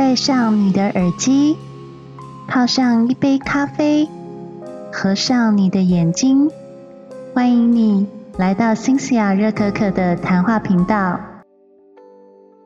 戴上你的耳机，泡上一杯咖啡，合上你的眼睛，欢迎你来到新西亚热可可的谈话频道。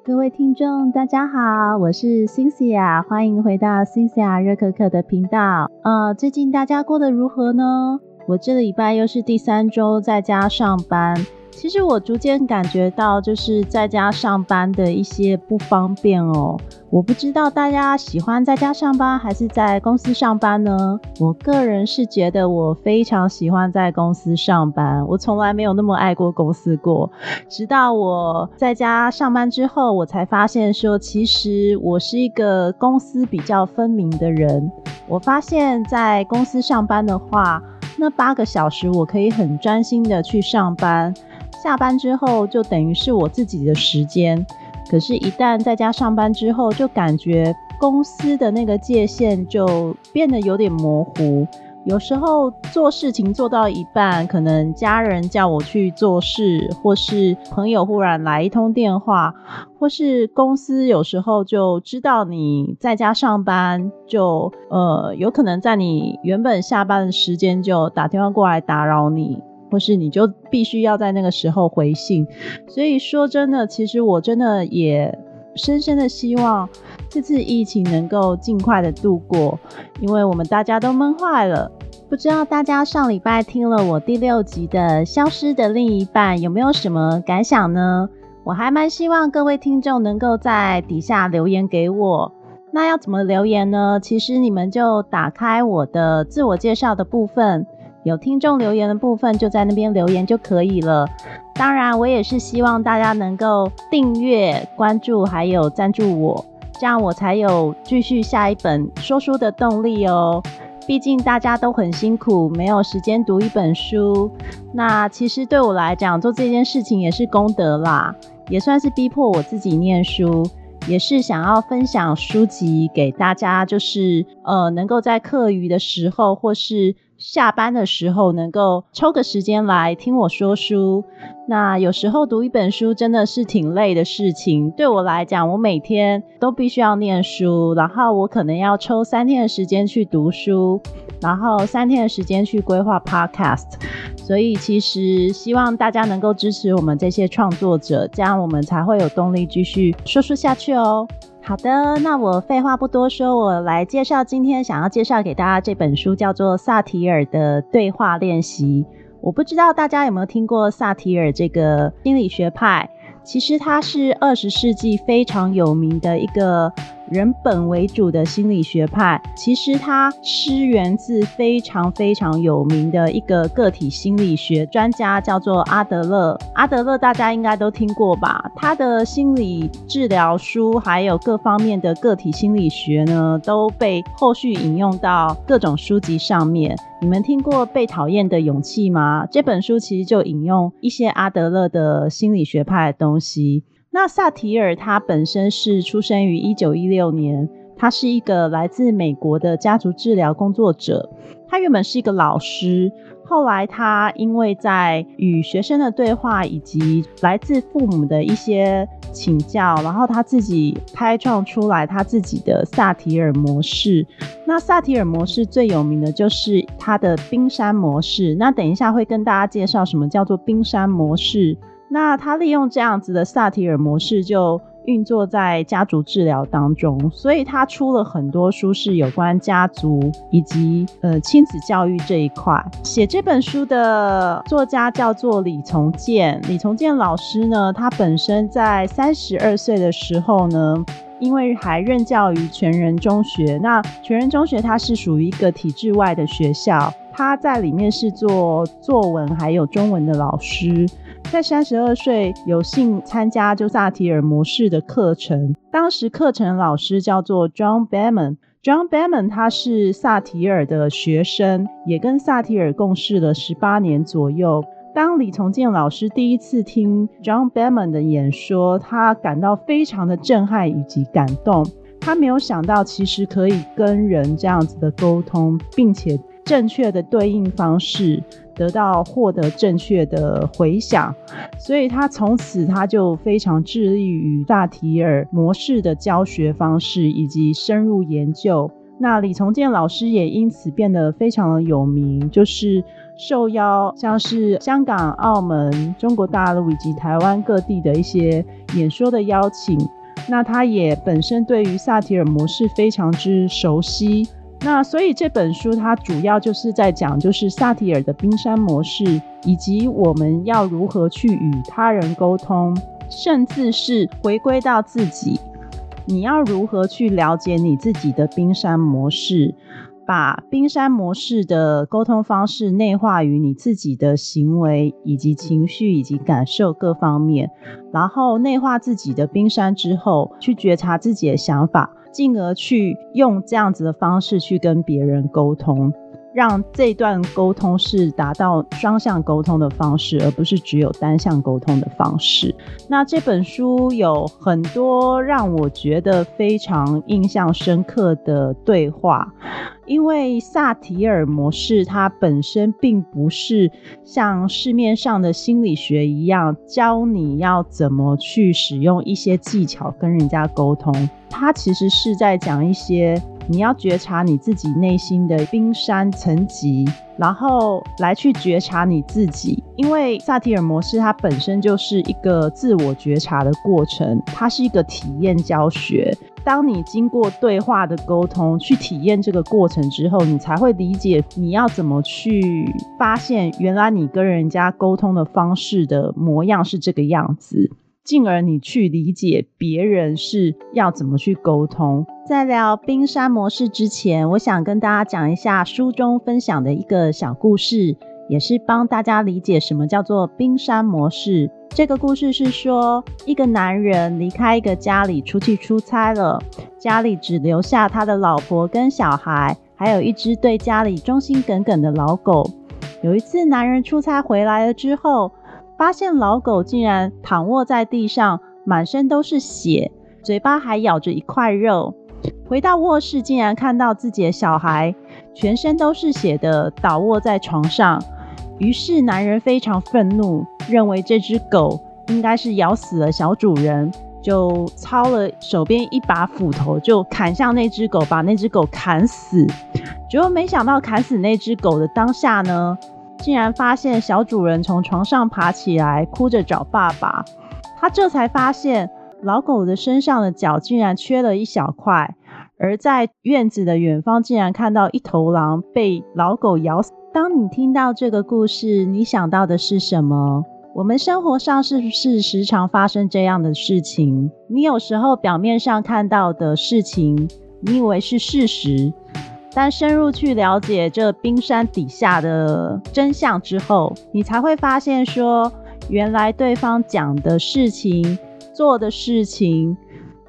各位听众，大家好，我是 Cynthia，欢迎回到 Cynthia 热可可的频道。呃，最近大家过得如何呢？我这个礼拜又是第三周在家上班。其实我逐渐感觉到，就是在家上班的一些不方便哦。我不知道大家喜欢在家上班还是在公司上班呢？我个人是觉得我非常喜欢在公司上班，我从来没有那么爱过公司过。直到我在家上班之后，我才发现说，其实我是一个公司比较分明的人。我发现，在公司上班的话，那八个小时我可以很专心的去上班。下班之后就等于是我自己的时间，可是，一旦在家上班之后，就感觉公司的那个界限就变得有点模糊。有时候做事情做到一半，可能家人叫我去做事，或是朋友忽然来一通电话，或是公司有时候就知道你在家上班，就呃有可能在你原本下班的时间就打电话过来打扰你。或是你就必须要在那个时候回信，所以说真的，其实我真的也深深的希望这次疫情能够尽快的度过，因为我们大家都闷坏了。不知道大家上礼拜听了我第六集的《消失的另一半》有没有什么感想呢？我还蛮希望各位听众能够在底下留言给我。那要怎么留言呢？其实你们就打开我的自我介绍的部分。有听众留言的部分，就在那边留言就可以了。当然，我也是希望大家能够订阅、关注，还有赞助我，这样我才有继续下一本说书的动力哦。毕竟大家都很辛苦，没有时间读一本书。那其实对我来讲，做这件事情也是功德啦，也算是逼迫我自己念书，也是想要分享书籍给大家，就是呃，能够在课余的时候或是。下班的时候能够抽个时间来听我说书，那有时候读一本书真的是挺累的事情。对我来讲，我每天都必须要念书，然后我可能要抽三天的时间去读书，然后三天的时间去规划 podcast。所以其实希望大家能够支持我们这些创作者，这样我们才会有动力继续说书下去哦。好的，那我废话不多说，我来介绍今天想要介绍给大家这本书，叫做萨提尔的对话练习。我不知道大家有没有听过萨提尔这个心理学派，其实他是二十世纪非常有名的一个。人本为主的心理学派，其实它是源自非常非常有名的一个个体心理学专家，叫做阿德勒。阿德勒大家应该都听过吧？他的心理治疗书，还有各方面的个体心理学呢，都被后续引用到各种书籍上面。你们听过《被讨厌的勇气》吗？这本书其实就引用一些阿德勒的心理学派的东西。那萨提尔他本身是出生于一九一六年，他是一个来自美国的家族治疗工作者。他原本是一个老师，后来他因为在与学生的对话以及来自父母的一些请教，然后他自己开创出来他自己的萨提尔模式。那萨提尔模式最有名的就是他的冰山模式。那等一下会跟大家介绍什么叫做冰山模式。那他利用这样子的萨提尔模式，就运作在家族治疗当中，所以他出了很多书，是有关家族以及呃亲子教育这一块。写这本书的作家叫做李从建，李从建老师呢，他本身在三十二岁的时候呢，因为还任教于全人中学，那全人中学它是属于一个体制外的学校，他在里面是做作文还有中文的老师。在三十二岁有幸参加就萨提尔模式的课程，当时课程老师叫做 John Beman。John Beman 他是萨提尔的学生，也跟萨提尔共事了十八年左右。当李从建老师第一次听 John Beman 的演说，他感到非常的震撼以及感动。他没有想到，其实可以跟人这样子的沟通，并且正确的对应方式。得到获得正确的回响，所以他从此他就非常致力于萨提尔模式的教学方式以及深入研究。那李从建老师也因此变得非常的有名，就是受邀像是香港、澳门、中国大陆以及台湾各地的一些演说的邀请。那他也本身对于萨提尔模式非常之熟悉。那所以这本书它主要就是在讲，就是萨提尔的冰山模式，以及我们要如何去与他人沟通，甚至是回归到自己，你要如何去了解你自己的冰山模式。把冰山模式的沟通方式内化于你自己的行为以及情绪以及感受各方面，然后内化自己的冰山之后，去觉察自己的想法，进而去用这样子的方式去跟别人沟通。让这段沟通是达到双向沟通的方式，而不是只有单向沟通的方式。那这本书有很多让我觉得非常印象深刻的对话，因为萨提尔模式它本身并不是像市面上的心理学一样教你要怎么去使用一些技巧跟人家沟通，它其实是在讲一些。你要觉察你自己内心的冰山层级，然后来去觉察你自己。因为萨提尔模式它本身就是一个自我觉察的过程，它是一个体验教学。当你经过对话的沟通去体验这个过程之后，你才会理解你要怎么去发现，原来你跟人家沟通的方式的模样是这个样子。进而你去理解别人是要怎么去沟通。在聊冰山模式之前，我想跟大家讲一下书中分享的一个小故事，也是帮大家理解什么叫做冰山模式。这个故事是说，一个男人离开一个家里出去出差了，家里只留下他的老婆跟小孩，还有一只对家里忠心耿耿的老狗。有一次，男人出差回来了之后。发现老狗竟然躺卧在地上，满身都是血，嘴巴还咬着一块肉。回到卧室，竟然看到自己的小孩全身都是血的倒卧在床上。于是男人非常愤怒，认为这只狗应该是咬死了小主人，就操了手边一把斧头，就砍向那只狗，把那只狗砍死。结果没想到砍死那只狗的当下呢？竟然发现小主人从床上爬起来，哭着找爸爸。他这才发现老狗的身上的角竟然缺了一小块，而在院子的远方，竟然看到一头狼被老狗咬死。当你听到这个故事，你想到的是什么？我们生活上是不是时常发生这样的事情？你有时候表面上看到的事情，你以为是事实。但深入去了解这冰山底下的真相之后，你才会发现说，原来对方讲的事情、做的事情，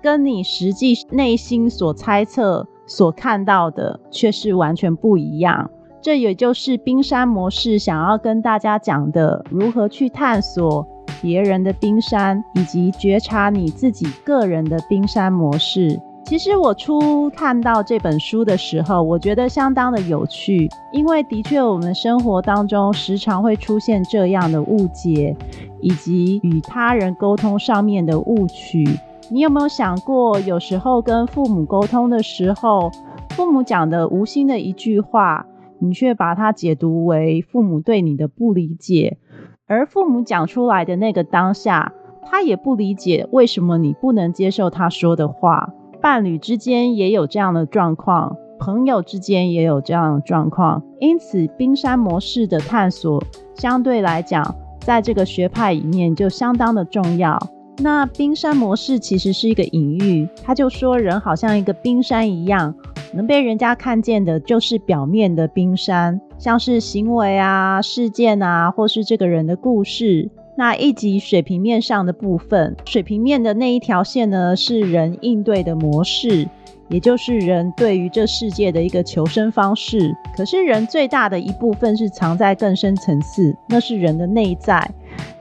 跟你实际内心所猜测、所看到的却是完全不一样。这也就是冰山模式想要跟大家讲的：如何去探索别人的冰山，以及觉察你自己个人的冰山模式。其实我初看到这本书的时候，我觉得相当的有趣，因为的确我们生活当中时常会出现这样的误解，以及与他人沟通上面的误区。你有没有想过，有时候跟父母沟通的时候，父母讲的无心的一句话，你却把它解读为父母对你的不理解，而父母讲出来的那个当下，他也不理解为什么你不能接受他说的话。伴侣之间也有这样的状况，朋友之间也有这样的状况，因此冰山模式的探索相对来讲，在这个学派里面就相当的重要。那冰山模式其实是一个隐喻，他就说人好像一个冰山一样，能被人家看见的就是表面的冰山，像是行为啊、事件啊，或是这个人的故事。那一级水平面上的部分，水平面的那一条线呢，是人应对的模式，也就是人对于这世界的一个求生方式。可是人最大的一部分是藏在更深层次，那是人的内在。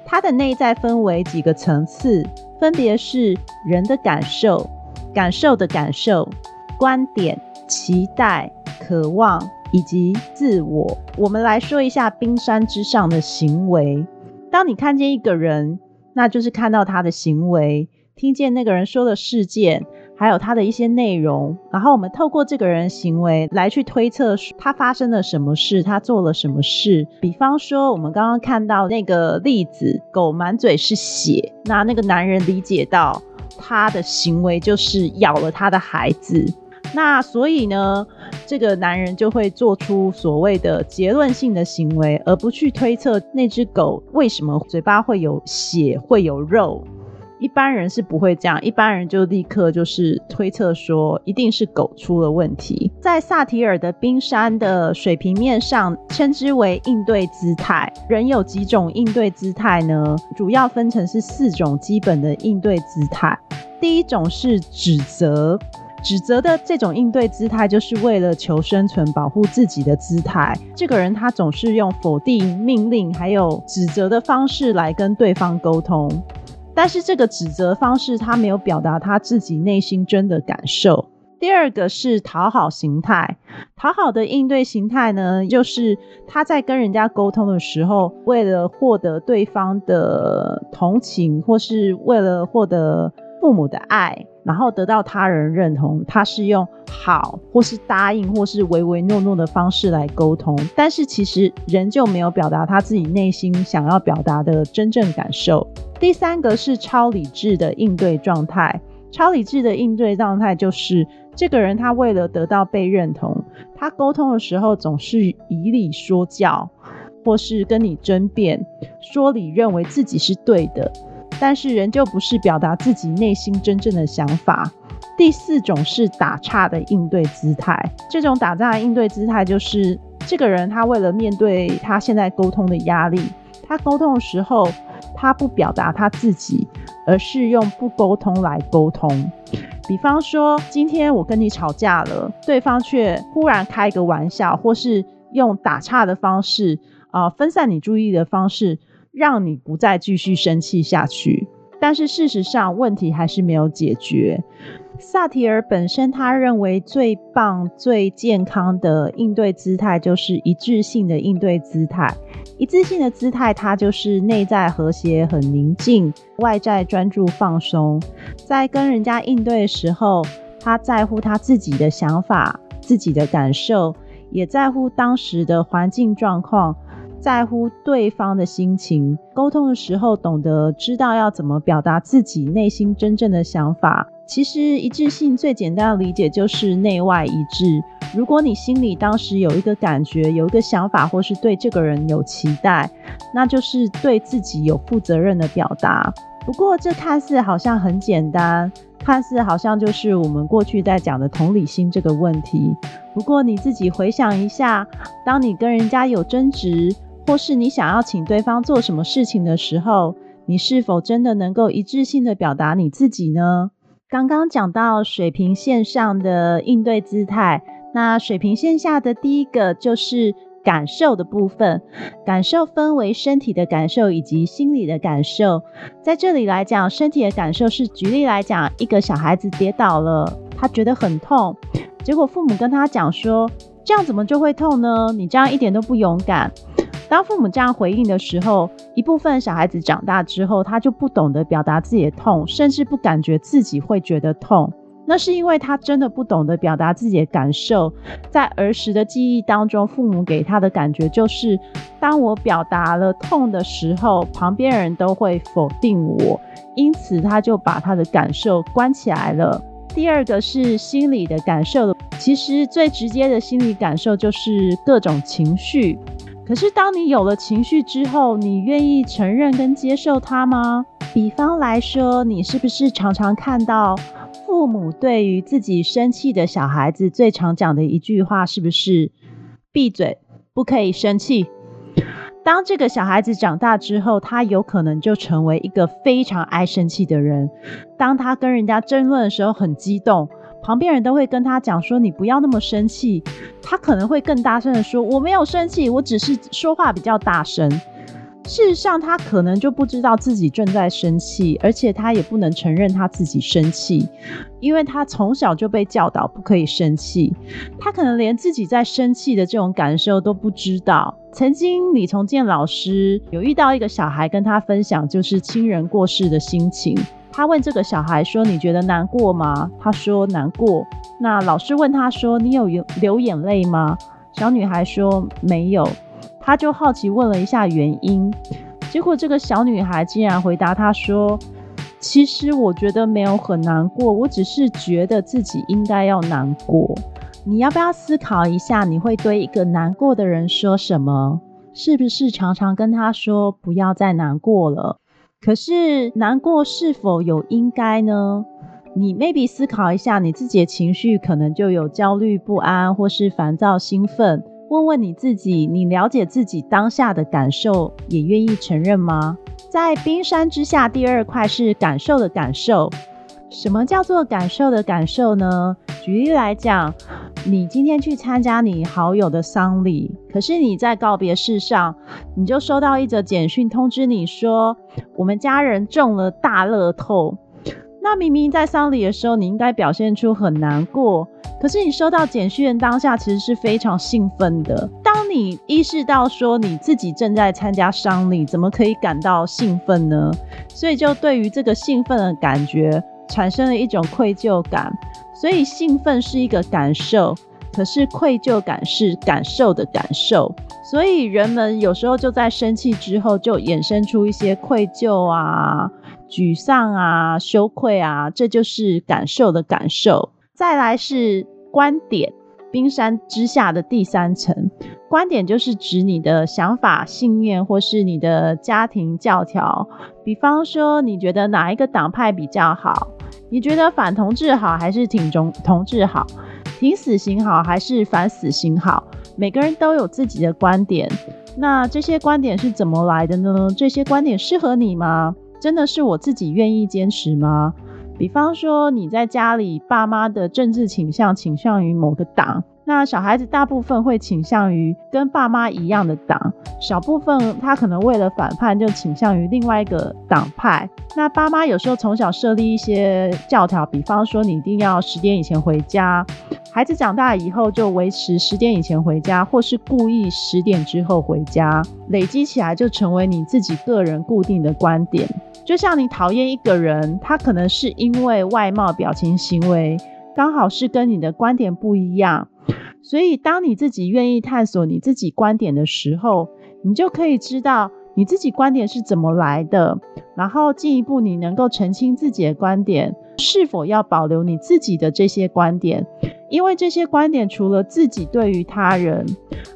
它的内在分为几个层次，分别是人的感受、感受的感受、观点、期待、渴望。以及自我。我们来说一下冰山之上的行为。当你看见一个人，那就是看到他的行为，听见那个人说的事件。还有他的一些内容，然后我们透过这个人行为来去推测他发生了什么事，他做了什么事。比方说，我们刚刚看到那个例子，狗满嘴是血，那那个男人理解到他的行为就是咬了他的孩子，那所以呢，这个男人就会做出所谓的结论性的行为，而不去推测那只狗为什么嘴巴会有血，会有肉。一般人是不会这样，一般人就立刻就是推测说，一定是狗出了问题。在萨提尔的冰山的水平面上，称之为应对姿态。人有几种应对姿态呢？主要分成是四种基本的应对姿态。第一种是指责，指责的这种应对姿态，就是为了求生存、保护自己的姿态。这个人他总是用否定、命令还有指责的方式来跟对方沟通。但是这个指责方式，他没有表达他自己内心真的感受。第二个是讨好形态，讨好的应对形态呢，就是他在跟人家沟通的时候，为了获得对方的同情，或是为了获得父母的爱。然后得到他人认同，他是用好或是答应或是唯唯诺诺的方式来沟通，但是其实仍旧没有表达他自己内心想要表达的真正感受。第三个是超理智的应对状态，超理智的应对状态就是这个人他为了得到被认同，他沟通的时候总是以理说教，或是跟你争辩，说理认为自己是对的。但是仍旧不是表达自己内心真正的想法。第四种是打岔的应对姿态，这种打岔的应对姿态就是这个人他为了面对他现在沟通的压力，他沟通的时候他不表达他自己，而是用不沟通来沟通。比方说，今天我跟你吵架了，对方却忽然开个玩笑，或是用打岔的方式啊分散你注意力的方式。让你不再继续生气下去，但是事实上问题还是没有解决。萨提尔本身他认为最棒、最健康的应对姿态就是一致性的应对姿态。一致性的姿态，它就是内在和谐、很宁静，外在专注放松。在跟人家应对的时候，他在乎他自己的想法、自己的感受，也在乎当时的环境状况。在乎对方的心情，沟通的时候懂得知道要怎么表达自己内心真正的想法。其实一致性最简单的理解就是内外一致。如果你心里当时有一个感觉、有一个想法，或是对这个人有期待，那就是对自己有负责任的表达。不过这看似好像很简单，看似好像就是我们过去在讲的同理心这个问题。不过你自己回想一下，当你跟人家有争执，或是你想要请对方做什么事情的时候，你是否真的能够一致性的表达你自己呢？刚刚讲到水平线上的应对姿态，那水平线下的第一个就是感受的部分。感受分为身体的感受以及心理的感受。在这里来讲，身体的感受是举例来讲，一个小孩子跌倒了，他觉得很痛，结果父母跟他讲说：“这样怎么就会痛呢？你这样一点都不勇敢。”当父母这样回应的时候，一部分小孩子长大之后，他就不懂得表达自己的痛，甚至不感觉自己会觉得痛。那是因为他真的不懂得表达自己的感受。在儿时的记忆当中，父母给他的感觉就是：当我表达了痛的时候，旁边人都会否定我，因此他就把他的感受关起来了。第二个是心理的感受，其实最直接的心理感受就是各种情绪。可是，当你有了情绪之后，你愿意承认跟接受它吗？比方来说，你是不是常常看到父母对于自己生气的小孩子最常讲的一句话，是不是“闭嘴，不可以生气”？当这个小孩子长大之后，他有可能就成为一个非常爱生气的人。当他跟人家争论的时候，很激动。旁边人都会跟他讲说：“你不要那么生气。”他可能会更大声的说：“我没有生气，我只是说话比较大声。”事实上，他可能就不知道自己正在生气，而且他也不能承认他自己生气，因为他从小就被教导不可以生气，他可能连自己在生气的这种感受都不知道。曾经李从建老师有遇到一个小孩，跟他分享就是亲人过世的心情。他问这个小孩说：“你觉得难过吗？”他说：“难过。”那老师问他说：“你有流眼泪吗？”小女孩说：“没有。”他就好奇问了一下原因，结果这个小女孩竟然回答他说：“其实我觉得没有很难过，我只是觉得自己应该要难过。你要不要思考一下，你会对一个难过的人说什么？是不是常常跟他说不要再难过了？可是难过是否有应该呢？你 maybe 思考一下，你自己的情绪可能就有焦虑不安，或是烦躁兴奋。”问问你自己，你了解自己当下的感受，也愿意承认吗？在冰山之下，第二块是感受的感受。什么叫做感受的感受呢？举例来讲，你今天去参加你好友的丧礼，可是你在告别式上，你就收到一则简讯通知你说，我们家人中了大乐透。那明明在丧礼的时候，你应该表现出很难过。可是你收到简讯当下，其实是非常兴奋的。当你意识到说你自己正在参加丧礼，怎么可以感到兴奋呢？所以就对于这个兴奋的感觉，产生了一种愧疚感。所以兴奋是一个感受，可是愧疚感是感受的感受。所以人们有时候就在生气之后，就衍生出一些愧疚啊、沮丧啊、羞愧啊，这就是感受的感受。再来是。观点，冰山之下的第三层。观点就是指你的想法、信念，或是你的家庭教条。比方说，你觉得哪一个党派比较好？你觉得反同志好还是挺中同志好？挺死刑好还是反死刑好？每个人都有自己的观点。那这些观点是怎么来的呢？这些观点适合你吗？真的是我自己愿意坚持吗？比方说，你在家里，爸妈的政治倾向倾向于某个党，那小孩子大部分会倾向于跟爸妈一样的党，少部分他可能为了反叛就倾向于另外一个党派。那爸妈有时候从小设立一些教条，比方说你一定要十点以前回家，孩子长大以后就维持十点以前回家，或是故意十点之后回家，累积起来就成为你自己个人固定的观点。就像你讨厌一个人，他可能是因为外貌、表情、行为刚好是跟你的观点不一样，所以当你自己愿意探索你自己观点的时候，你就可以知道你自己观点是怎么来的，然后进一步你能够澄清自己的观点是否要保留你自己的这些观点，因为这些观点除了自己对于他人，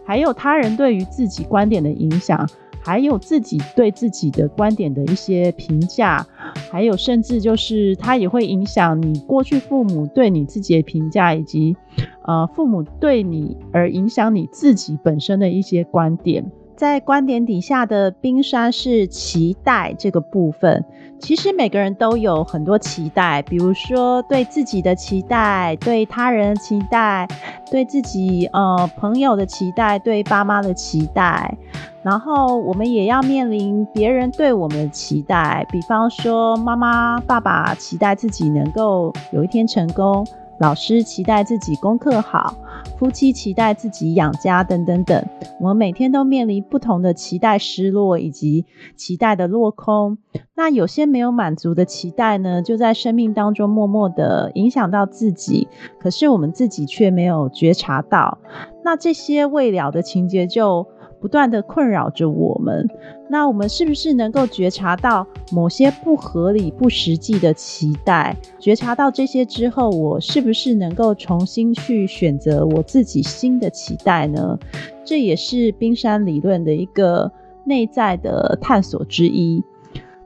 还有他人对于自己观点的影响。还有自己对自己的观点的一些评价，还有甚至就是它也会影响你过去父母对你自己的评价，以及呃父母对你而影响你自己本身的一些观点。在观点底下的冰山是期待这个部分。其实每个人都有很多期待，比如说对自己的期待，对他人的期待，对自己呃朋友的期待，对爸妈的期待。然后我们也要面临别人对我们的期待，比方说妈妈、爸爸期待自己能够有一天成功。老师期待自己功课好，夫妻期待自己养家，等等等。我们每天都面临不同的期待失落，以及期待的落空。那有些没有满足的期待呢，就在生命当中默默的影响到自己，可是我们自己却没有觉察到。那这些未了的情节就。不断的困扰着我们，那我们是不是能够觉察到某些不合理、不实际的期待？觉察到这些之后，我是不是能够重新去选择我自己新的期待呢？这也是冰山理论的一个内在的探索之一。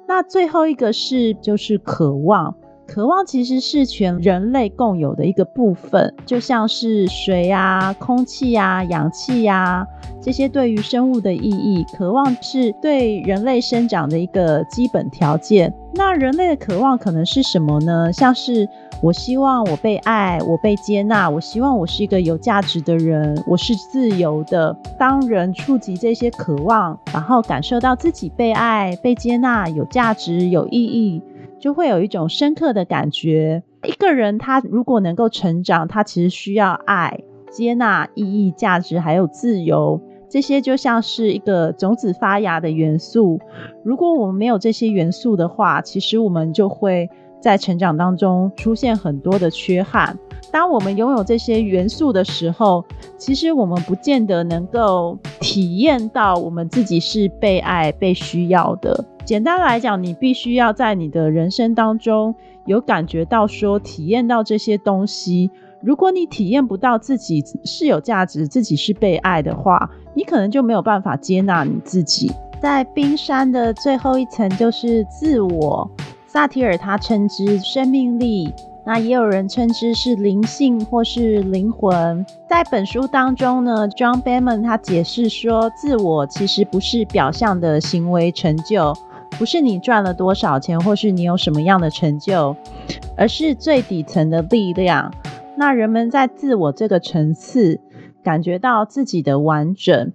那最后一个是，就是渴望。渴望其实是全人类共有的一个部分，就像是水啊、空气啊、氧气啊这些对于生物的意义，渴望是对人类生长的一个基本条件。那人类的渴望可能是什么呢？像是我希望我被爱，我被接纳，我希望我是一个有价值的人，我是自由的。当人触及这些渴望，然后感受到自己被爱、被接纳、有价值、有意义。就会有一种深刻的感觉。一个人他如果能够成长，他其实需要爱、接纳、意义、价值，还有自由。这些就像是一个种子发芽的元素。如果我们没有这些元素的话，其实我们就会在成长当中出现很多的缺憾。当我们拥有这些元素的时候，其实我们不见得能够体验到我们自己是被爱、被需要的。简单来讲，你必须要在你的人生当中有感觉到说，体验到这些东西。如果你体验不到自己是有价值、自己是被爱的话，你可能就没有办法接纳你自己。在冰山的最后一层就是自我，萨提尔他称之生命力。那也有人称之是灵性或是灵魂。在本书当中呢，John Beman 他解释说，自我其实不是表象的行为成就，不是你赚了多少钱或是你有什么样的成就，而是最底层的力量。那人们在自我这个层次感觉到自己的完整。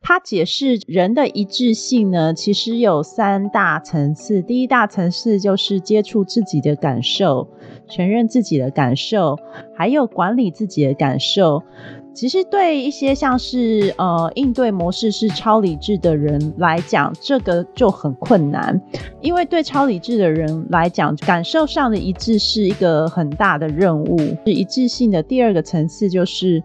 他解释人的一致性呢，其实有三大层次。第一大层次就是接触自己的感受，承认自己的感受，还有管理自己的感受。其实对一些像是呃应对模式是超理智的人来讲，这个就很困难，因为对超理智的人来讲，感受上的一致是一个很大的任务。是一致性的第二个层次，就是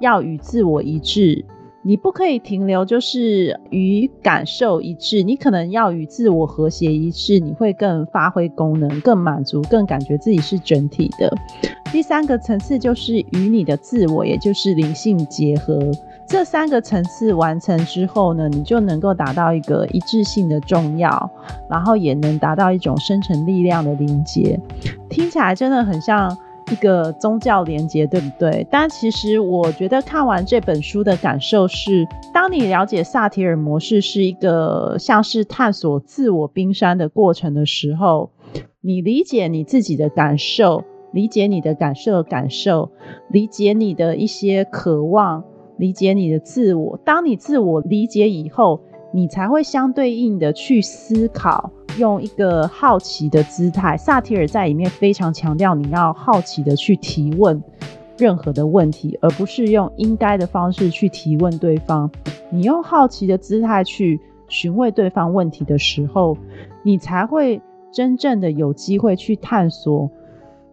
要与自我一致。你不可以停留，就是与感受一致，你可能要与自我和谐一致，你会更发挥功能，更满足，更感觉自己是整体的。第三个层次就是与你的自我，也就是灵性结合。这三个层次完成之后呢，你就能够达到一个一致性的重要，然后也能达到一种生成力量的连接。听起来真的很像。一个宗教连接，对不对？但其实我觉得看完这本书的感受是，当你了解萨提尔模式是一个像是探索自我冰山的过程的时候，你理解你自己的感受，理解你的感受感受，理解你的一些渴望，理解你的自我。当你自我理解以后，你才会相对应的去思考。用一个好奇的姿态，萨提尔在里面非常强调你要好奇的去提问任何的问题，而不是用应该的方式去提问对方。你用好奇的姿态去询问对方问题的时候，你才会真正的有机会去探索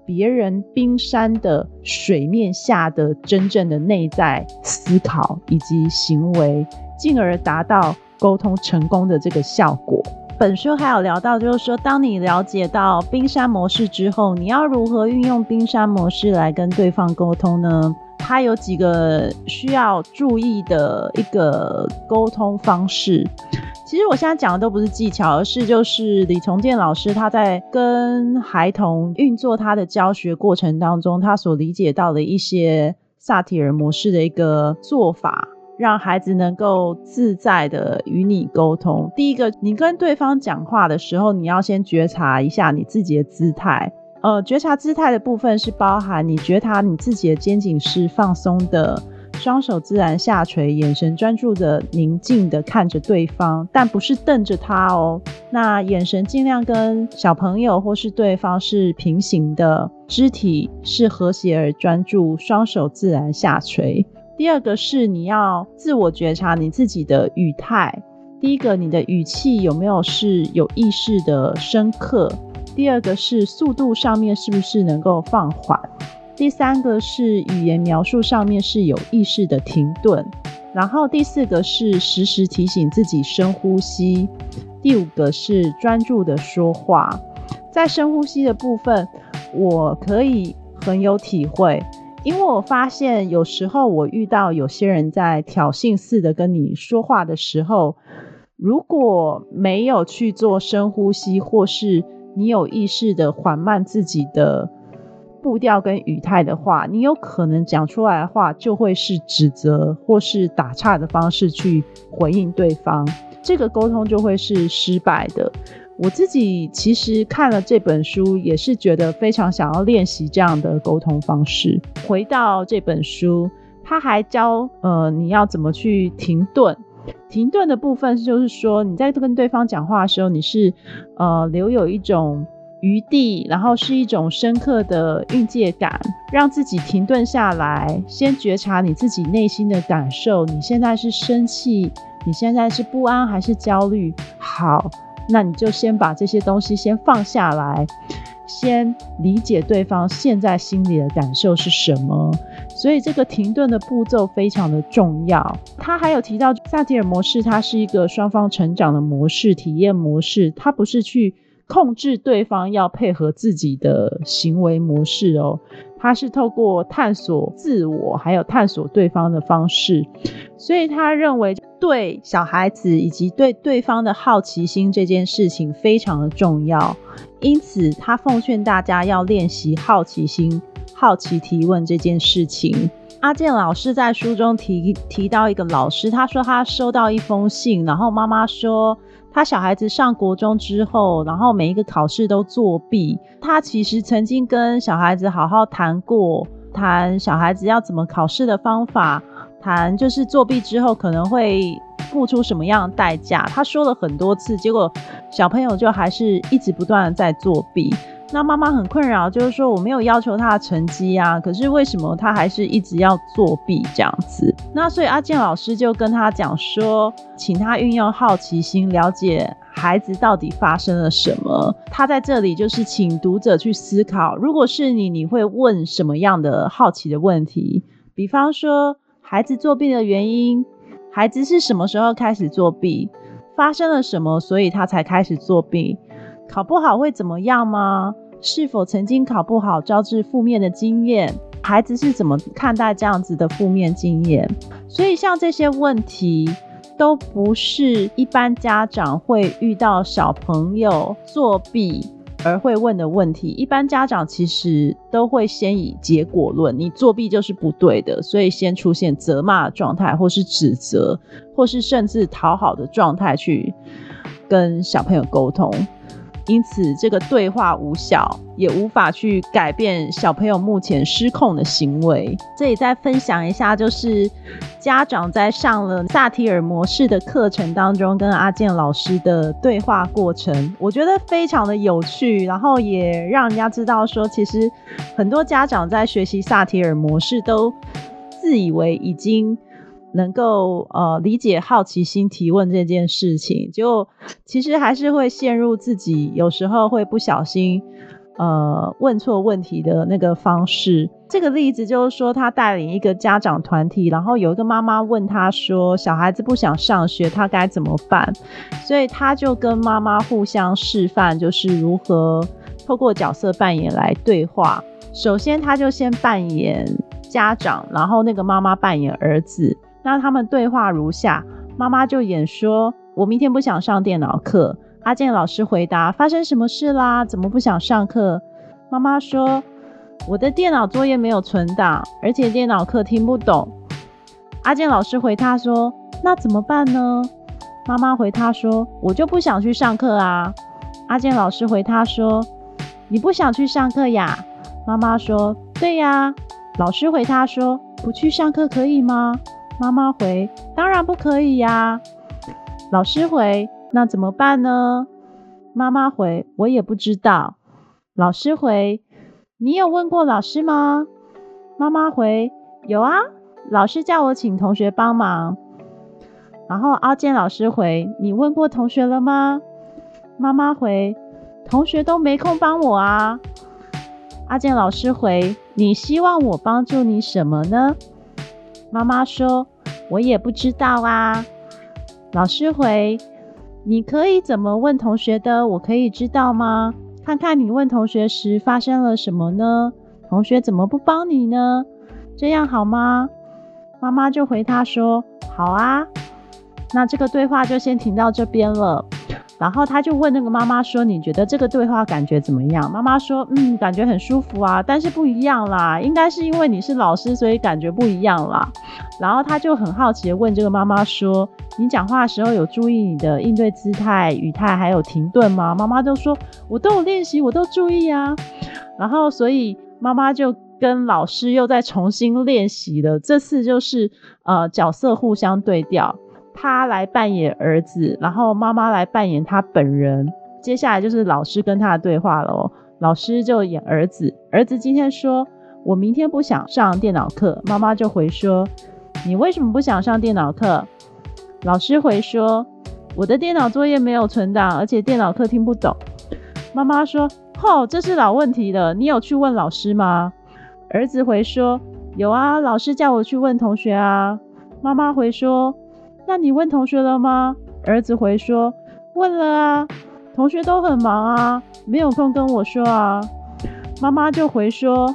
别人冰山的水面下的真正的内在思考以及行为，进而达到沟通成功的这个效果。本书还有聊到，就是说，当你了解到冰山模式之后，你要如何运用冰山模式来跟对方沟通呢？它有几个需要注意的一个沟通方式。其实我现在讲的都不是技巧，而是就是李重建老师他在跟孩童运作他的教学过程当中，他所理解到的一些萨提尔模式的一个做法。让孩子能够自在的与你沟通。第一个，你跟对方讲话的时候，你要先觉察一下你自己的姿态。呃，觉察姿态的部分是包含你觉察你自己的肩颈是放松的，双手自然下垂，眼神专注的、宁静的看着对方，但不是瞪着他哦。那眼神尽量跟小朋友或是对方是平行的，肢体是和谐而专注，双手自然下垂。第二个是你要自我觉察你自己的语态。第一个，你的语气有没有是有意识的深刻？第二个是速度上面是不是能够放缓？第三个是语言描述上面是有意识的停顿。然后第四个是时时提醒自己深呼吸。第五个是专注的说话。在深呼吸的部分，我可以很有体会。因为我发现，有时候我遇到有些人在挑衅似的跟你说话的时候，如果没有去做深呼吸，或是你有意识的缓慢自己的步调跟语态的话，你有可能讲出来的话就会是指责或是打岔的方式去回应对方，这个沟通就会是失败的。我自己其实看了这本书，也是觉得非常想要练习这样的沟通方式。回到这本书，他还教呃你要怎么去停顿。停顿的部分就是说你在跟对方讲话的时候，你是呃留有一种余地，然后是一种深刻的蕴藉感，让自己停顿下来，先觉察你自己内心的感受。你现在是生气，你现在是不安还是焦虑？好。那你就先把这些东西先放下来，先理解对方现在心里的感受是什么。所以这个停顿的步骤非常的重要。他还有提到萨提尔模式，它是一个双方成长的模式、体验模式，它不是去控制对方要配合自己的行为模式哦。他是透过探索自我，还有探索对方的方式，所以他认为对小孩子以及对对方的好奇心这件事情非常的重要，因此他奉劝大家要练习好奇心、好奇提问这件事情。阿健老师在书中提提到一个老师，他说他收到一封信，然后妈妈说。他小孩子上国中之后，然后每一个考试都作弊。他其实曾经跟小孩子好好谈过，谈小孩子要怎么考试的方法，谈就是作弊之后可能会付出什么样的代价。他说了很多次，结果小朋友就还是一直不断的在作弊。那妈妈很困扰，就是说我没有要求他的成绩啊，可是为什么他还是一直要作弊这样子？那所以阿健老师就跟他讲说，请他运用好奇心了解孩子到底发生了什么。他在这里就是请读者去思考，如果是你，你会问什么样的好奇的问题？比方说，孩子作弊的原因，孩子是什么时候开始作弊？发生了什么，所以他才开始作弊？考不好会怎么样吗？是否曾经考不好招致负面的经验？孩子是怎么看待这样子的负面经验？所以像这些问题都不是一般家长会遇到小朋友作弊而会问的问题。一般家长其实都会先以结果论，你作弊就是不对的，所以先出现责骂状态，或是指责，或是甚至讨好的状态去跟小朋友沟通。因此，这个对话无效，也无法去改变小朋友目前失控的行为。这里再分享一下，就是家长在上了萨提尔模式的课程当中，跟阿健老师的对话过程，我觉得非常的有趣，然后也让人家知道说，其实很多家长在学习萨提尔模式，都自以为已经。能够呃理解好奇心提问这件事情，就其实还是会陷入自己有时候会不小心呃问错问题的那个方式。这个例子就是说，他带领一个家长团体，然后有一个妈妈问他说，小孩子不想上学，他该怎么办？所以他就跟妈妈互相示范，就是如何透过角色扮演来对话。首先，他就先扮演家长，然后那个妈妈扮演儿子。那他们对话如下：妈妈就演说，我明天不想上电脑课。阿健老师回答：发生什么事啦？怎么不想上课？妈妈说：我的电脑作业没有存档，而且电脑课听不懂。阿健老师回他说：那怎么办呢？妈妈回他说：我就不想去上课啊。阿健老师回他说：你不想去上课呀？妈妈说：对呀。老师回他说：不去上课可以吗？妈妈回：“当然不可以呀。”老师回：“那怎么办呢？”妈妈回：“我也不知道。”老师回：“你有问过老师吗？”妈妈回：“有啊，老师叫我请同学帮忙。”然后阿健老师回：“你问过同学了吗？”妈妈回：“同学都没空帮我啊。”阿健老师回：“你希望我帮助你什么呢？”妈妈说：“我也不知道啊。”老师回：“你可以怎么问同学的？我可以知道吗？看看你问同学时发生了什么呢？同学怎么不帮你呢？这样好吗？”妈妈就回他说：“好啊。”那这个对话就先停到这边了。然后他就问那个妈妈说：“你觉得这个对话感觉怎么样？”妈妈说：“嗯，感觉很舒服啊，但是不一样啦，应该是因为你是老师，所以感觉不一样啦。”然后他就很好奇的问这个妈妈说：“你讲话的时候有注意你的应对姿态、语态还有停顿吗？”妈妈就说：“我都有练习，我都注意啊。”然后所以妈妈就跟老师又再重新练习了，这次就是呃角色互相对调。他来扮演儿子，然后妈妈来扮演他本人。接下来就是老师跟他的对话了。老师就演儿子，儿子今天说：“我明天不想上电脑课。”妈妈就回说：“你为什么不想上电脑课？”老师回说：“我的电脑作业没有存档，而且电脑课听不懂。”妈妈说：“吼，这是老问题了，你有去问老师吗？”儿子回说：“有啊，老师叫我去问同学啊。”妈妈回说。那你问同学了吗？儿子回说：“问了啊，同学都很忙啊，没有空跟我说啊。”妈妈就回说：“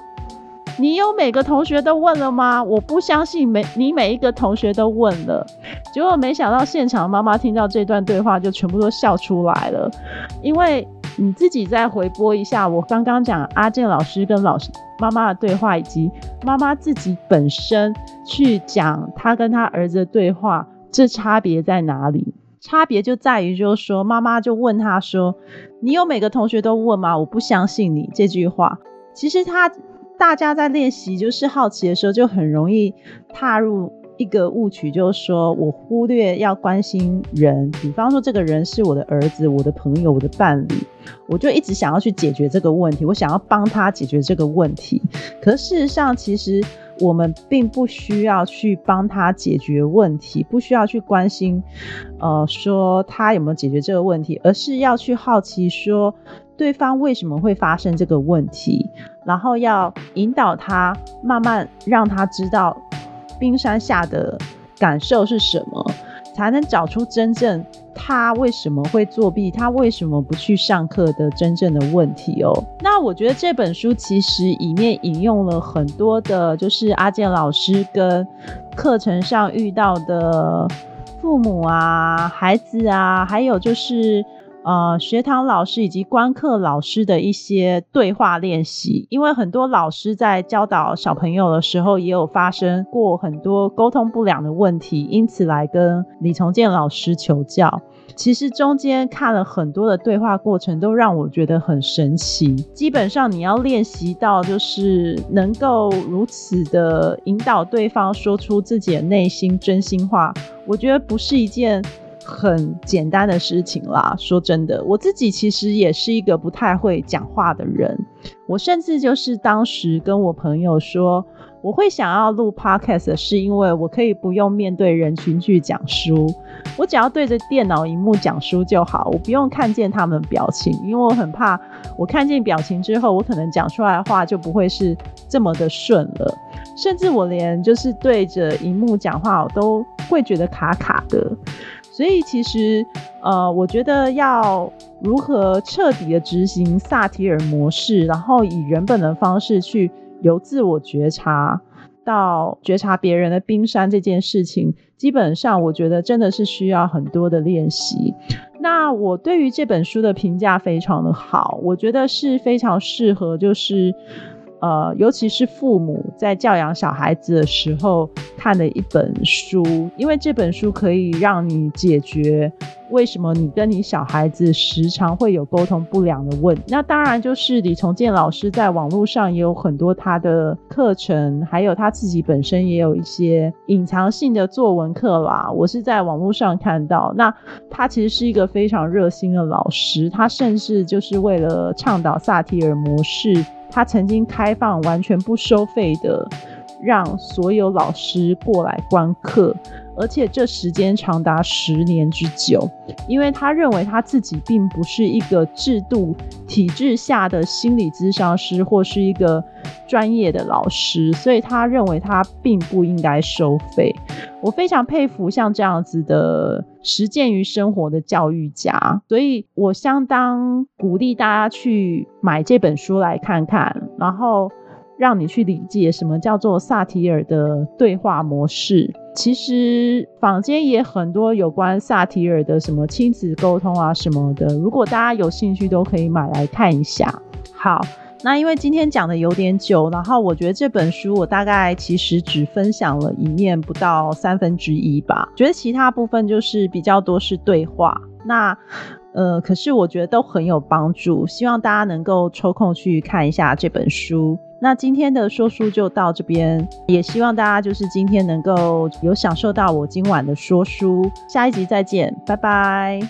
你有每个同学都问了吗？我不相信每你每一个同学都问了。”结果没想到现场妈妈听到这段对话就全部都笑出来了，因为你自己再回播一下我刚刚讲阿健老师跟老师妈妈的对话，以及妈妈自己本身去讲他跟他儿子的对话。这差别在哪里？差别就在于，就是说，妈妈就问他说：“你有每个同学都问吗？”我不相信你这句话。其实他大家在练习，就是好奇的时候，就很容易踏入一个误区，就是说我忽略要关心人。比方说，这个人是我的儿子、我的朋友、我的伴侣，我就一直想要去解决这个问题，我想要帮他解决这个问题。可事实上，其实。我们并不需要去帮他解决问题，不需要去关心，呃，说他有没有解决这个问题，而是要去好奇说对方为什么会发生这个问题，然后要引导他，慢慢让他知道冰山下的感受是什么，才能找出真正。他为什么会作弊？他为什么不去上课的真正的问题哦？那我觉得这本书其实里面引用了很多的，就是阿健老师跟课程上遇到的父母啊、孩子啊，还有就是呃学堂老师以及观课老师的一些对话练习。因为很多老师在教导小朋友的时候，也有发生过很多沟通不良的问题，因此来跟李从建老师求教。其实中间看了很多的对话过程，都让我觉得很神奇。基本上你要练习到，就是能够如此的引导对方说出自己的内心真心话，我觉得不是一件很简单的事情啦。说真的，我自己其实也是一个不太会讲话的人，我甚至就是当时跟我朋友说。我会想要录 podcast，是因为我可以不用面对人群去讲书，我只要对着电脑荧幕讲书就好，我不用看见他们表情，因为我很怕我看见表情之后，我可能讲出来的话就不会是这么的顺了，甚至我连就是对着荧幕讲话，我都会觉得卡卡的。所以其实，呃，我觉得要如何彻底的执行萨提尔模式，然后以原本的方式去。由自我觉察到觉察别人的冰山这件事情，基本上我觉得真的是需要很多的练习。那我对于这本书的评价非常的好，我觉得是非常适合，就是呃，尤其是父母在教养小孩子的时候看的一本书，因为这本书可以让你解决。为什么你跟你小孩子时常会有沟通不良的问题？那当然就是李从建老师在网络上也有很多他的课程，还有他自己本身也有一些隐藏性的作文课啦。我是在网络上看到，那他其实是一个非常热心的老师，他甚至就是为了倡导萨提尔模式，他曾经开放完全不收费的。让所有老师过来观课，而且这时间长达十年之久。因为他认为他自己并不是一个制度体制下的心理咨商师，或是一个专业的老师，所以他认为他并不应该收费。我非常佩服像这样子的实践于生活的教育家，所以我相当鼓励大家去买这本书来看看，然后。让你去理解什么叫做萨提尔的对话模式。其实坊间也很多有关萨提尔的什么亲子沟通啊什么的，如果大家有兴趣，都可以买来看一下。好。那因为今天讲的有点久，然后我觉得这本书我大概其实只分享了一面不到三分之一吧，觉得其他部分就是比较多是对话。那呃，可是我觉得都很有帮助，希望大家能够抽空去看一下这本书。那今天的说书就到这边，也希望大家就是今天能够有享受到我今晚的说书。下一集再见，拜拜。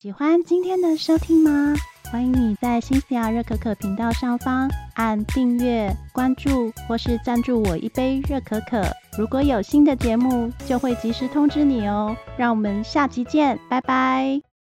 喜欢今天的收听吗？欢迎你在新西亚热可可频道上方按订阅、关注或是赞助我一杯热可可。如果有新的节目，就会及时通知你哦。让我们下期见，拜拜。